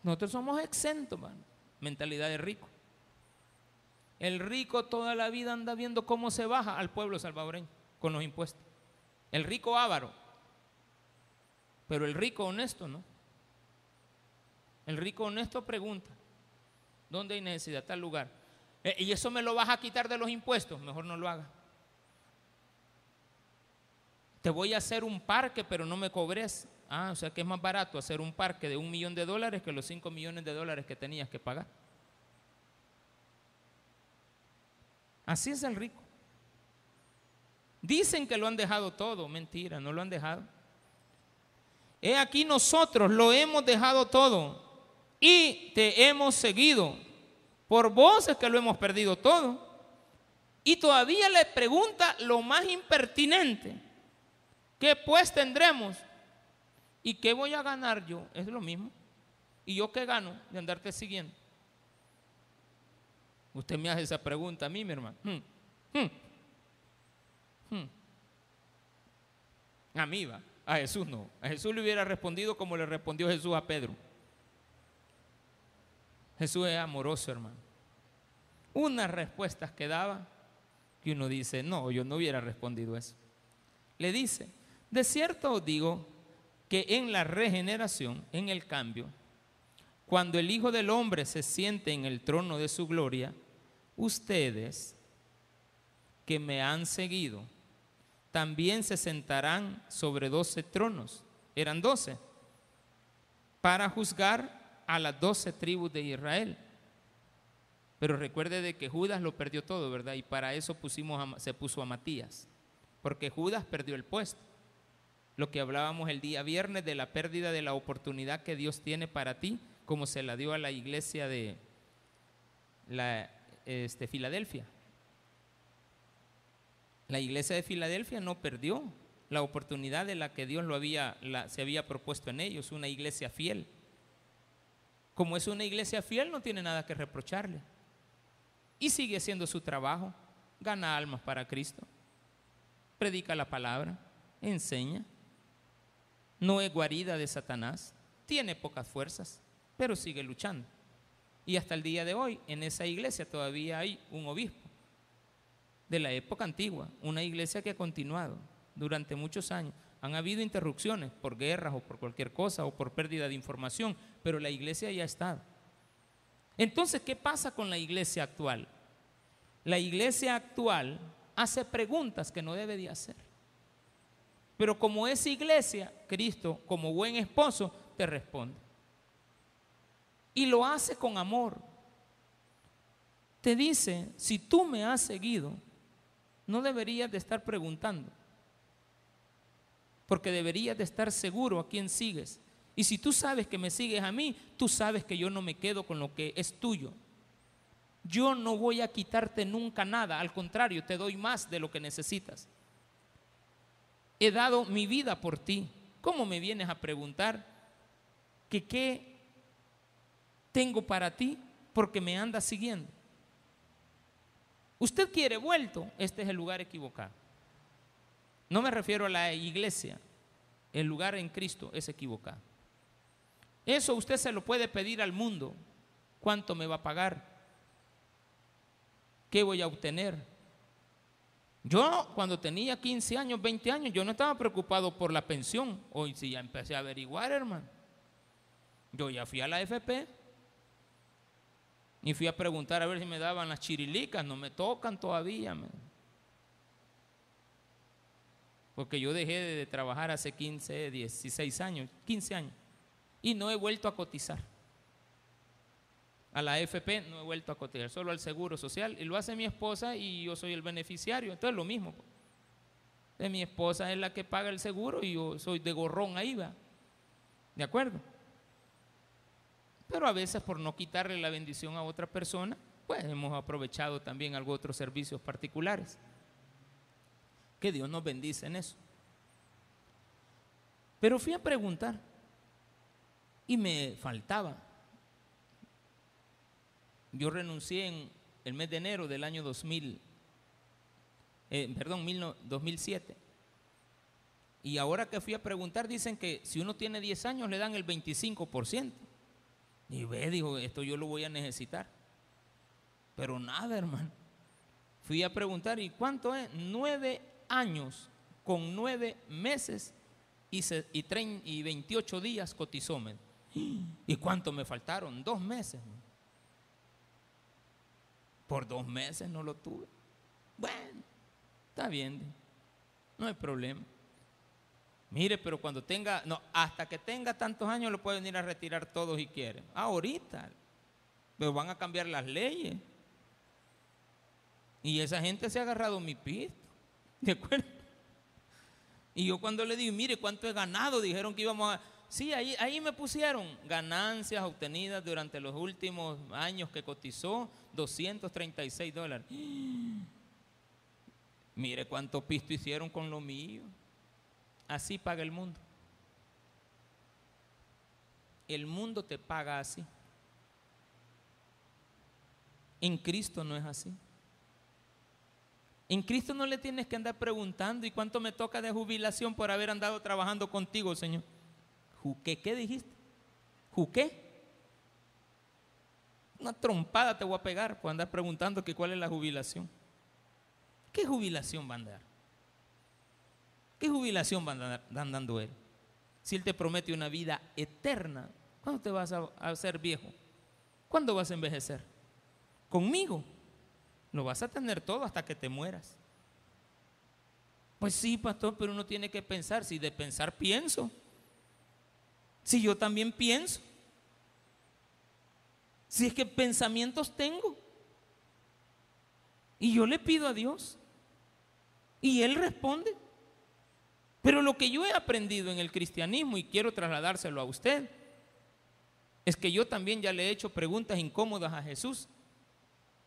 Nosotros somos exentos, man. mentalidad de rico. El rico toda la vida anda viendo cómo se baja al pueblo salvadoreño con los impuestos. El rico ávaro, pero el rico honesto, ¿no? El rico honesto pregunta, ¿dónde hay necesidad? Tal lugar. Eh, ¿Y eso me lo vas a quitar de los impuestos? Mejor no lo haga. Te voy a hacer un parque, pero no me cobres. Ah, o sea que es más barato hacer un parque de un millón de dólares que los cinco millones de dólares que tenías que pagar. Así es el rico. Dicen que lo han dejado todo, mentira, no lo han dejado. He aquí nosotros lo hemos dejado todo y te hemos seguido. Por vos es que lo hemos perdido todo. Y todavía le pregunta lo más impertinente. ¿Qué pues tendremos? ¿Y qué voy a ganar yo? Es lo mismo. ¿Y yo qué gano de andarte siguiendo? Usted me hace esa pregunta a mí, mi hermano. Hmm, hmm, hmm. A mí va. A Jesús no. A Jesús le hubiera respondido como le respondió Jesús a Pedro. Jesús es amoroso, hermano. Unas respuestas que daba que uno dice, no, yo no hubiera respondido eso. Le dice, de cierto os digo que en la regeneración, en el cambio, cuando el Hijo del Hombre se siente en el trono de su gloria, ustedes que me han seguido, también se sentarán sobre doce tronos, eran doce, para juzgar a las doce tribus de Israel. Pero recuerde de que Judas lo perdió todo, ¿verdad? Y para eso pusimos se puso a Matías, porque Judas perdió el puesto. Lo que hablábamos el día viernes de la pérdida de la oportunidad que Dios tiene para ti, como se la dio a la iglesia de este, Filadelfia. La iglesia de Filadelfia no perdió la oportunidad de la que Dios lo había, se había propuesto en ellos, una iglesia fiel. Como es una iglesia fiel, no tiene nada que reprocharle. Y sigue haciendo su trabajo, gana almas para Cristo, predica la palabra, enseña, no es guarida de Satanás, tiene pocas fuerzas, pero sigue luchando. Y hasta el día de hoy, en esa iglesia todavía hay un obispo de la época antigua, una iglesia que ha continuado durante muchos años. Han habido interrupciones por guerras o por cualquier cosa o por pérdida de información, pero la iglesia ya ha estado. Entonces, ¿qué pasa con la iglesia actual? La iglesia actual hace preguntas que no debe de hacer. Pero como es iglesia, Cristo, como buen esposo, te responde. Y lo hace con amor. Te dice, si tú me has seguido, no deberías de estar preguntando, porque deberías de estar seguro a quién sigues. Y si tú sabes que me sigues a mí, tú sabes que yo no me quedo con lo que es tuyo. Yo no voy a quitarte nunca nada, al contrario, te doy más de lo que necesitas. He dado mi vida por ti. ¿Cómo me vienes a preguntar que qué tengo para ti porque me andas siguiendo? Usted quiere vuelto, este es el lugar equivocado. No me refiero a la iglesia, el lugar en Cristo es equivocado. Eso usted se lo puede pedir al mundo. ¿Cuánto me va a pagar? ¿Qué voy a obtener? Yo cuando tenía 15 años, 20 años, yo no estaba preocupado por la pensión. Hoy sí ya empecé a averiguar, hermano. Yo ya fui a la FP y fui a preguntar a ver si me daban las chirilicas, no me tocan todavía. Porque yo dejé de trabajar hace 15, 16 años, 15 años, y no he vuelto a cotizar. A la AFP no he vuelto a cotizar, solo al Seguro Social, y lo hace mi esposa y yo soy el beneficiario, entonces lo mismo. De mi esposa es la que paga el seguro y yo soy de gorrón ahí, va. ¿De acuerdo? Pero a veces por no quitarle la bendición a otra persona, pues hemos aprovechado también algunos otros servicios particulares. Que Dios nos bendice en eso. Pero fui a preguntar y me faltaba. Yo renuncié en el mes de enero del año 2000, eh, perdón, 2007. Y ahora que fui a preguntar, dicen que si uno tiene 10 años le dan el 25%. Y ve, dijo, esto yo lo voy a necesitar. Pero nada, hermano. Fui a preguntar, ¿y cuánto es? Nueve años con nueve meses y, y, y 28 días cotizómetro. ¿Y cuánto me faltaron? Dos meses. Por dos meses no lo tuve. Bueno, está bien. No hay problema. Mire, pero cuando tenga, no, hasta que tenga tantos años lo pueden ir a retirar todos si quieren. Ahorita. Pero van a cambiar las leyes. Y esa gente se ha agarrado mi pisto. ¿De acuerdo? Y yo cuando le digo, mire, ¿cuánto he ganado? Dijeron que íbamos a... Sí, ahí, ahí me pusieron ganancias obtenidas durante los últimos años que cotizó 236 dólares. Mire cuánto pisto hicieron con lo mío. Así paga el mundo. El mundo te paga así. En Cristo no es así. En Cristo no le tienes que andar preguntando y cuánto me toca de jubilación por haber andado trabajando contigo, Señor. ¿Juqué? ¿Qué dijiste? ¿Juqué? Una trompada te voy a pegar por andar preguntando que cuál es la jubilación. ¿Qué jubilación va a dar? ¿Qué jubilación va a andar dando él? Si él te promete una vida eterna, ¿cuándo te vas a, a ser viejo? ¿Cuándo vas a envejecer? Conmigo. Lo vas a tener todo hasta que te mueras. Pues sí, pastor, pero uno tiene que pensar. Si de pensar pienso. Si yo también pienso. Si es que pensamientos tengo. Y yo le pido a Dios. Y Él responde. Pero lo que yo he aprendido en el cristianismo y quiero trasladárselo a usted, es que yo también ya le he hecho preguntas incómodas a Jesús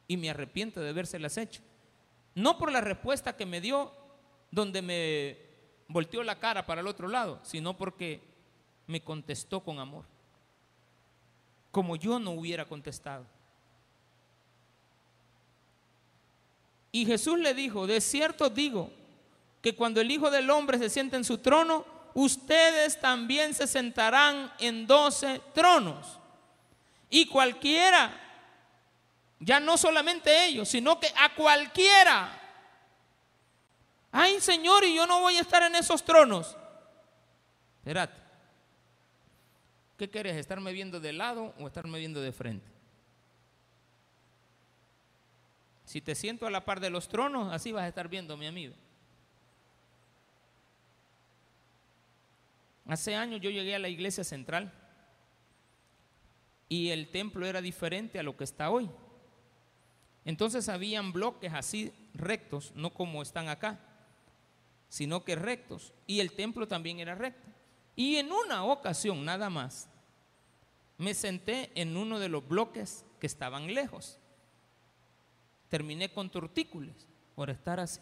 y me arrepiento de habérselas hecho. No por la respuesta que me dio, donde me volteó la cara para el otro lado, sino porque me contestó con amor, como yo no hubiera contestado. Y Jesús le dijo, de cierto digo, que cuando el Hijo del Hombre se siente en su trono, ustedes también se sentarán en doce tronos. Y cualquiera ya no solamente ellos, sino que a cualquiera. Ay, Señor, y yo no voy a estar en esos tronos. Espérate. ¿Qué quieres? ¿Estarme viendo de lado o estarme viendo de frente? Si te siento a la par de los tronos, así vas a estar viendo, mi amigo. Hace años yo llegué a la iglesia central y el templo era diferente a lo que está hoy. Entonces habían bloques así rectos, no como están acá, sino que rectos. Y el templo también era recto. Y en una ocasión nada más, me senté en uno de los bloques que estaban lejos. Terminé con tortículos por estar así.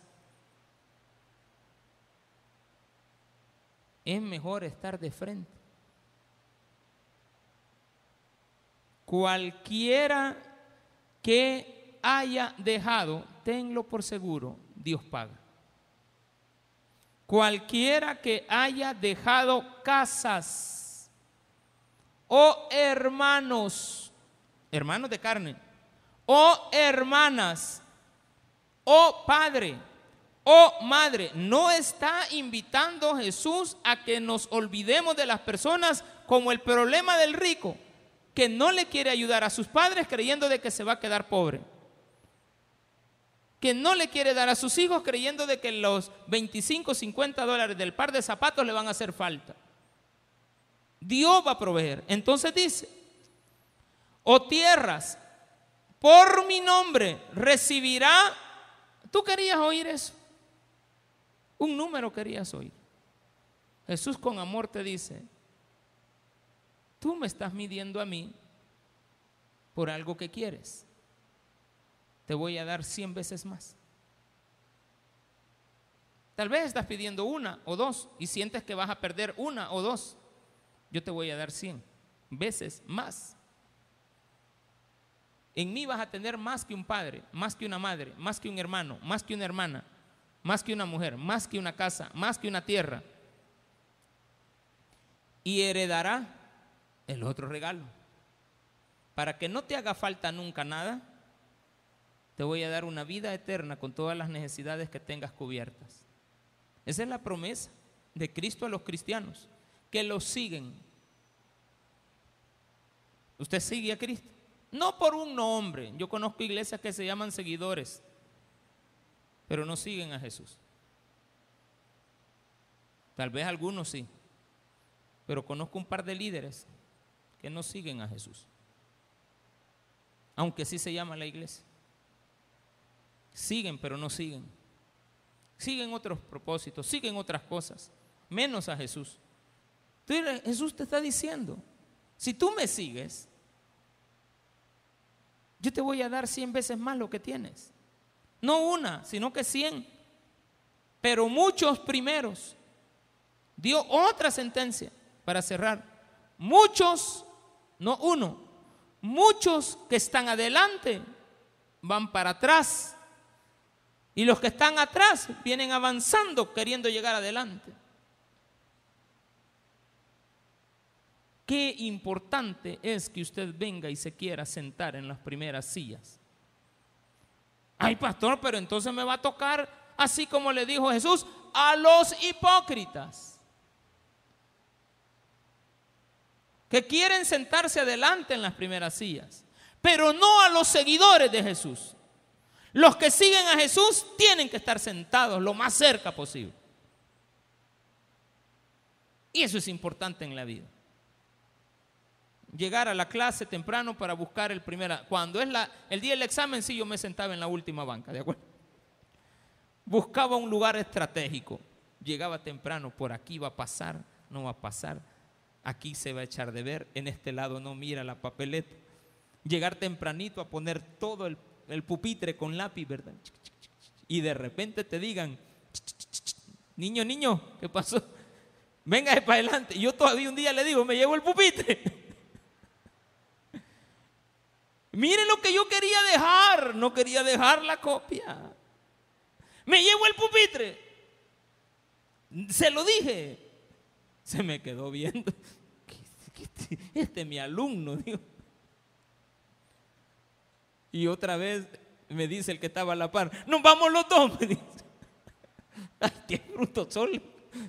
Es mejor estar de frente. Cualquiera que haya dejado, tenlo por seguro, Dios paga. Cualquiera que haya dejado casas o hermanos, hermanos de carne, o hermanas, o padre, o madre, no está invitando Jesús a que nos olvidemos de las personas como el problema del rico, que no le quiere ayudar a sus padres creyendo de que se va a quedar pobre que no le quiere dar a sus hijos creyendo de que los 25, 50 dólares del par de zapatos le van a hacer falta. Dios va a proveer. Entonces dice, o tierras por mi nombre recibirá. ¿Tú querías oír eso? Un número querías oír. Jesús con amor te dice, tú me estás midiendo a mí por algo que quieres te voy a dar 100 veces más. Tal vez estás pidiendo una o dos y sientes que vas a perder una o dos. Yo te voy a dar 100 veces más. En mí vas a tener más que un padre, más que una madre, más que un hermano, más que una hermana, más que una mujer, más que una casa, más que una tierra. Y heredará el otro regalo. Para que no te haga falta nunca nada, te voy a dar una vida eterna con todas las necesidades que tengas cubiertas. Esa es la promesa de Cristo a los cristianos, que los siguen. Usted sigue a Cristo. No por un nombre. Yo conozco iglesias que se llaman seguidores, pero no siguen a Jesús. Tal vez algunos sí, pero conozco un par de líderes que no siguen a Jesús, aunque sí se llama la iglesia. Siguen, pero no siguen. Siguen otros propósitos, siguen otras cosas, menos a Jesús. Entonces Jesús te está diciendo, si tú me sigues, yo te voy a dar cien veces más lo que tienes. No una, sino que cien. Pero muchos primeros. Dio otra sentencia para cerrar. Muchos, no uno, muchos que están adelante van para atrás. Y los que están atrás vienen avanzando queriendo llegar adelante. Qué importante es que usted venga y se quiera sentar en las primeras sillas. Ay, pastor, pero entonces me va a tocar, así como le dijo Jesús, a los hipócritas. Que quieren sentarse adelante en las primeras sillas, pero no a los seguidores de Jesús. Los que siguen a Jesús tienen que estar sentados lo más cerca posible. Y eso es importante en la vida llegar a la clase temprano para buscar el primer... Cuando es la, el día del examen, sí, yo me sentaba en la última banca, ¿de acuerdo? Buscaba un lugar estratégico. Llegaba temprano, por aquí va a pasar, no va a pasar. Aquí se va a echar de ver, en este lado no mira la papeleta. Llegar tempranito a poner todo el, el pupitre con lápiz, ¿verdad? Y de repente te digan, niño, niño, ¿qué pasó? Venga para adelante. Yo todavía un día le digo, me llevo el pupitre. Miren lo que yo quería dejar. No quería dejar la copia. Me llevo el pupitre. Se lo dije. Se me quedó viendo. Este es mi alumno. Y otra vez me dice el que estaba a la par. Nos vamos los dos. Me dice. Ay, qué bruto sol.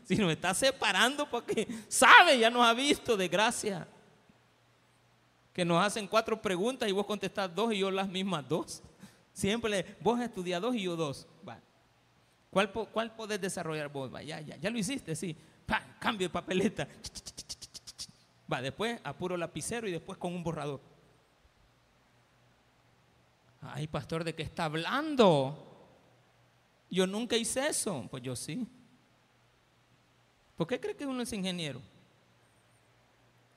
Si nos está separando porque sabe, ya nos ha visto, de gracia que nos hacen cuatro preguntas y vos contestás dos y yo las mismas dos. Siempre vos estudias dos y yo dos. Va. ¿Cuál, ¿Cuál podés desarrollar vos? Ya, ya, lo hiciste, sí. cambio de papeleta. Va, después a puro lapicero y después con un borrador. Ay, pastor, ¿de qué está hablando? Yo nunca hice eso. Pues yo sí. ¿Por qué cree que uno es ingeniero?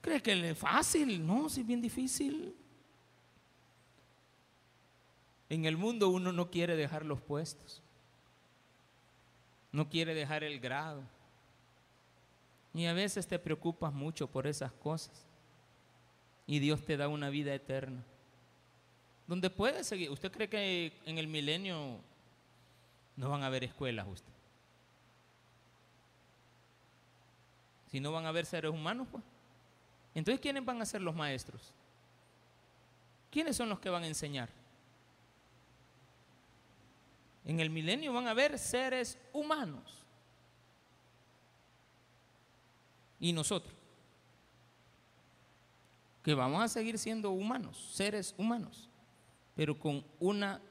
¿Cree que es fácil? No, si es bien difícil. En el mundo uno no quiere dejar los puestos. No quiere dejar el grado. Y a veces te preocupas mucho por esas cosas. Y Dios te da una vida eterna. Donde puede seguir. ¿Usted cree que en el milenio no van a haber escuelas usted? Si no van a haber seres humanos, pues. Entonces, ¿quiénes van a ser los maestros? ¿Quiénes son los que van a enseñar? En el milenio van a haber seres humanos. Y nosotros, que vamos a seguir siendo humanos, seres humanos, pero con una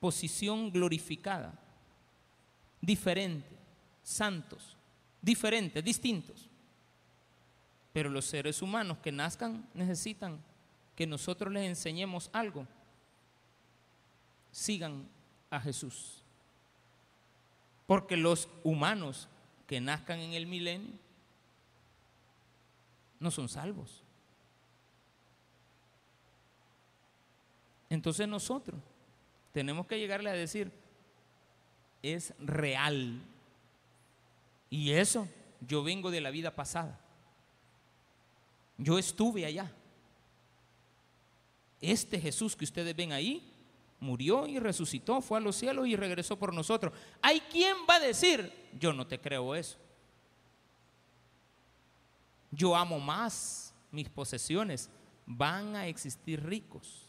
posición glorificada, diferente, santos, diferentes, distintos. Pero los seres humanos que nazcan necesitan que nosotros les enseñemos algo. Sigan a Jesús. Porque los humanos que nazcan en el milenio no son salvos. Entonces nosotros tenemos que llegarle a decir, es real. Y eso, yo vengo de la vida pasada. Yo estuve allá. Este Jesús que ustedes ven ahí murió y resucitó, fue a los cielos y regresó por nosotros. ¿Hay quien va a decir, yo no te creo eso? Yo amo más mis posesiones. Van a existir ricos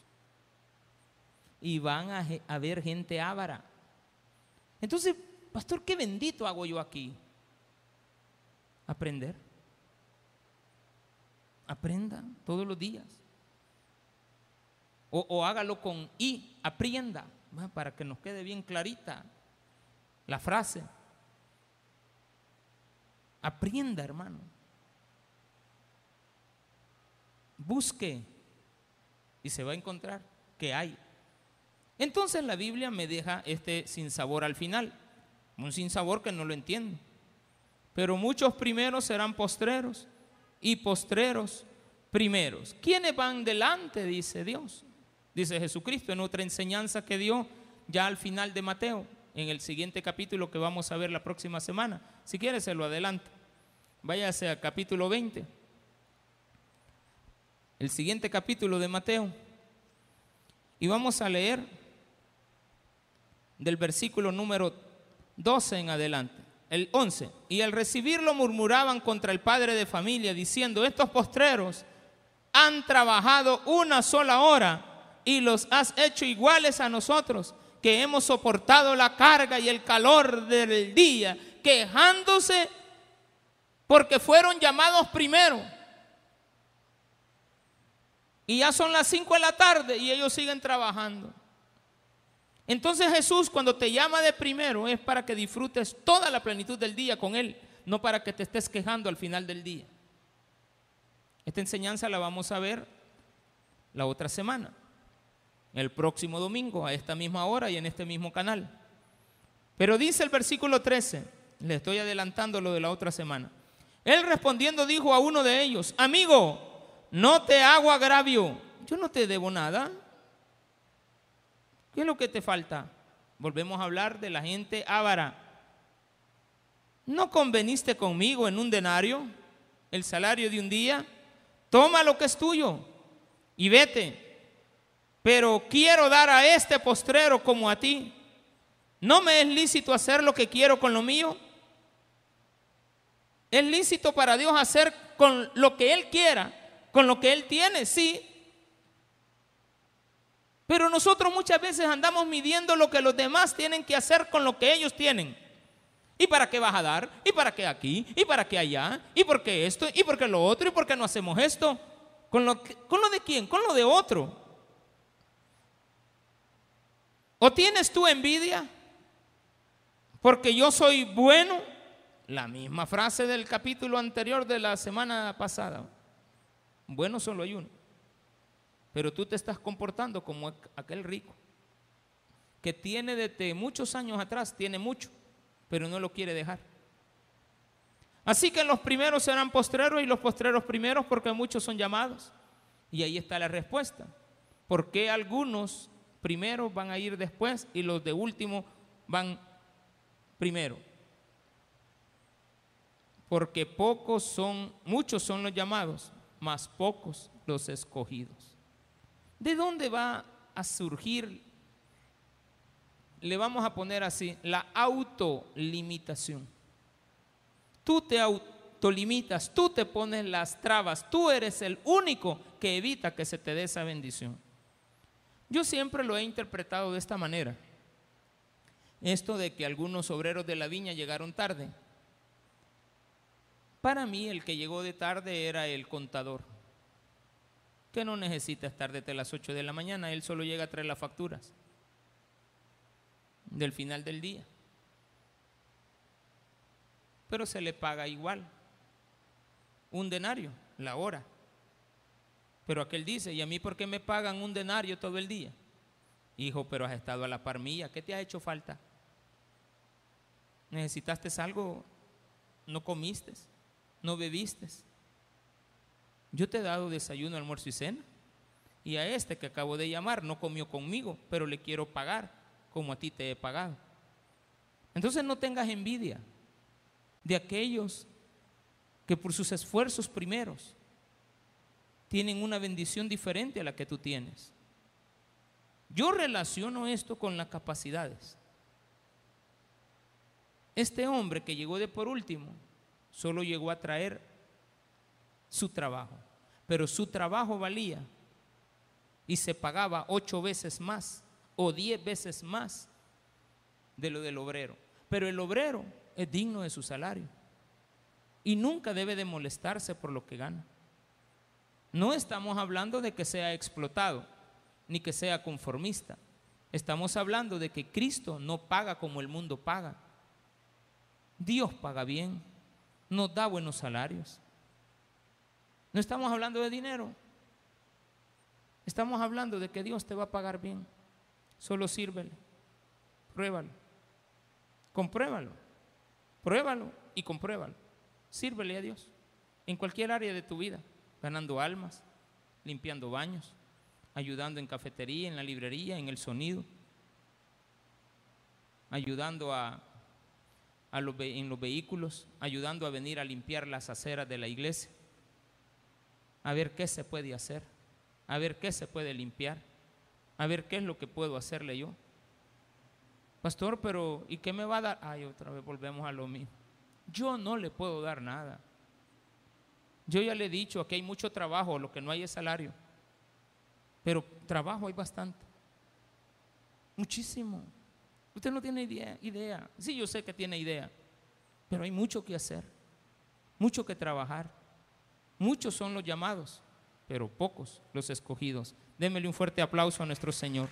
y van a haber gente ávara. Entonces, pastor, qué bendito hago yo aquí. Aprender. Aprenda todos los días. O, hágalo con I, aprienda, para que nos quede bien clarita la frase. Aprienda, hermano. Busque y se va a encontrar que hay. Entonces la Biblia me deja este sinsabor al final, un sinsabor que no lo entiendo. Pero muchos primeros serán postreros y postreros primeros. ¿Quiénes van delante? Dice Dios. Dice Jesucristo en otra enseñanza que dio ya al final de Mateo, en el siguiente capítulo que vamos a ver la próxima semana. Si quiere, se lo adelante. Váyase al capítulo 20. El siguiente capítulo de Mateo. Y vamos a leer del versículo número 12 en adelante. El 11. Y al recibirlo murmuraban contra el padre de familia, diciendo, estos postreros han trabajado una sola hora y los has hecho iguales a nosotros, que hemos soportado la carga y el calor del día, quejándose porque fueron llamados primero. Y ya son las 5 de la tarde y ellos siguen trabajando. Entonces Jesús cuando te llama de primero es para que disfrutes toda la plenitud del día con Él, no para que te estés quejando al final del día. Esta enseñanza la vamos a ver la otra semana, el próximo domingo, a esta misma hora y en este mismo canal. Pero dice el versículo 13, le estoy adelantando lo de la otra semana. Él respondiendo dijo a uno de ellos, amigo, no te hago agravio, yo no te debo nada. ¿Qué es lo que te falta? Volvemos a hablar de la gente ávara. ¿No conveniste conmigo en un denario, el salario de un día? toma lo que es tuyo y vete. Pero quiero dar a este postrero como a ti. ¿No me es lícito hacer lo que quiero con lo mío? ¿Es lícito para Dios hacer con lo que Él quiera, con lo que Él tiene? Sí. Pero nosotros muchas veces andamos midiendo lo que los demás tienen que hacer con lo que ellos tienen. ¿Y para qué vas a dar? ¿Y para qué aquí? ¿Y para qué allá? ¿Y por qué esto? ¿Y por qué lo otro? ¿Y por qué no hacemos esto? ¿Con lo, ¿Con lo de quién? Con lo de otro. ¿O tienes tú envidia? Porque yo soy bueno. La misma frase del capítulo anterior de la semana pasada. Bueno solo hay uno. Pero tú te estás comportando como aquel rico que tiene desde muchos años atrás, tiene mucho pero no lo quiere dejar. Así que los primeros serán postreros y los postreros primeros porque muchos son llamados. Y ahí está la respuesta. ¿Por qué algunos primeros van a ir después y los de último van primero? Porque pocos son, muchos son los llamados, más pocos los escogidos. ¿De dónde va a surgir le vamos a poner así, la autolimitación. Tú te autolimitas, tú te pones las trabas, tú eres el único que evita que se te dé esa bendición. Yo siempre lo he interpretado de esta manera. Esto de que algunos obreros de la viña llegaron tarde. Para mí el que llegó de tarde era el contador, que no necesita estar desde las 8 de la mañana, él solo llega a traer las facturas del final del día. Pero se le paga igual. Un denario, la hora. Pero aquel dice, ¿y a mí por qué me pagan un denario todo el día? Hijo, pero has estado a la par mía, ¿qué te ha hecho falta? ¿Necesitaste algo? ¿No comiste? ¿No bebiste? Yo te he dado desayuno, almuerzo y cena. Y a este que acabo de llamar no comió conmigo, pero le quiero pagar como a ti te he pagado. Entonces no tengas envidia de aquellos que por sus esfuerzos primeros tienen una bendición diferente a la que tú tienes. Yo relaciono esto con las capacidades. Este hombre que llegó de por último solo llegó a traer su trabajo, pero su trabajo valía y se pagaba ocho veces más o diez veces más de lo del obrero. Pero el obrero es digno de su salario y nunca debe de molestarse por lo que gana. No estamos hablando de que sea explotado, ni que sea conformista. Estamos hablando de que Cristo no paga como el mundo paga. Dios paga bien, nos da buenos salarios. No estamos hablando de dinero. Estamos hablando de que Dios te va a pagar bien. Solo sírvele. Pruébalo. Compruébalo. Pruébalo y compruébalo. Sírvele a Dios en cualquier área de tu vida, ganando almas, limpiando baños, ayudando en cafetería, en la librería, en el sonido, ayudando a, en los vehículos, ayudando a venir a limpiar las aceras de la iglesia, a ver qué se puede hacer, a ver qué se puede limpiar, a ver qué es lo que puedo hacerle yo. Pastor, pero ¿y qué me va a dar? Ay, otra vez volvemos a lo mismo. Yo no le puedo dar nada. Yo ya le he dicho, que hay mucho trabajo, lo que no hay es salario. Pero trabajo hay bastante. Muchísimo. Usted no tiene idea, idea. Sí, yo sé que tiene idea. Pero hay mucho que hacer. Mucho que trabajar. Muchos son los llamados, pero pocos los escogidos. Démele un fuerte aplauso a nuestro Señor.